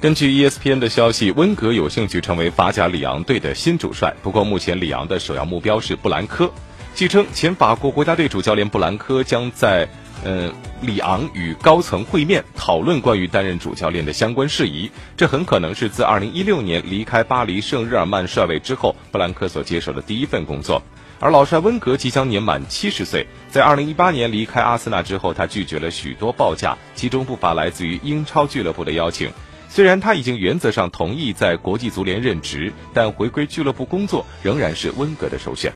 根据 ESPN 的消息，温格有兴趣成为法甲里昂队的新主帅。不过，目前里昂的首要目标是布兰科。据称，前法国国家队主教练布兰科将在呃里昂与高层会面，讨论关于担任主教练的相关事宜。这很可能是自2016年离开巴黎圣日耳曼帅位之后，布兰科所接手的第一份工作。而老帅温格即将年满七十岁，在2018年离开阿森纳之后，他拒绝了许多报价，其中不乏来自于英超俱乐部的邀请。虽然他已经原则上同意在国际足联任职，但回归俱乐部工作仍然是温格的首选。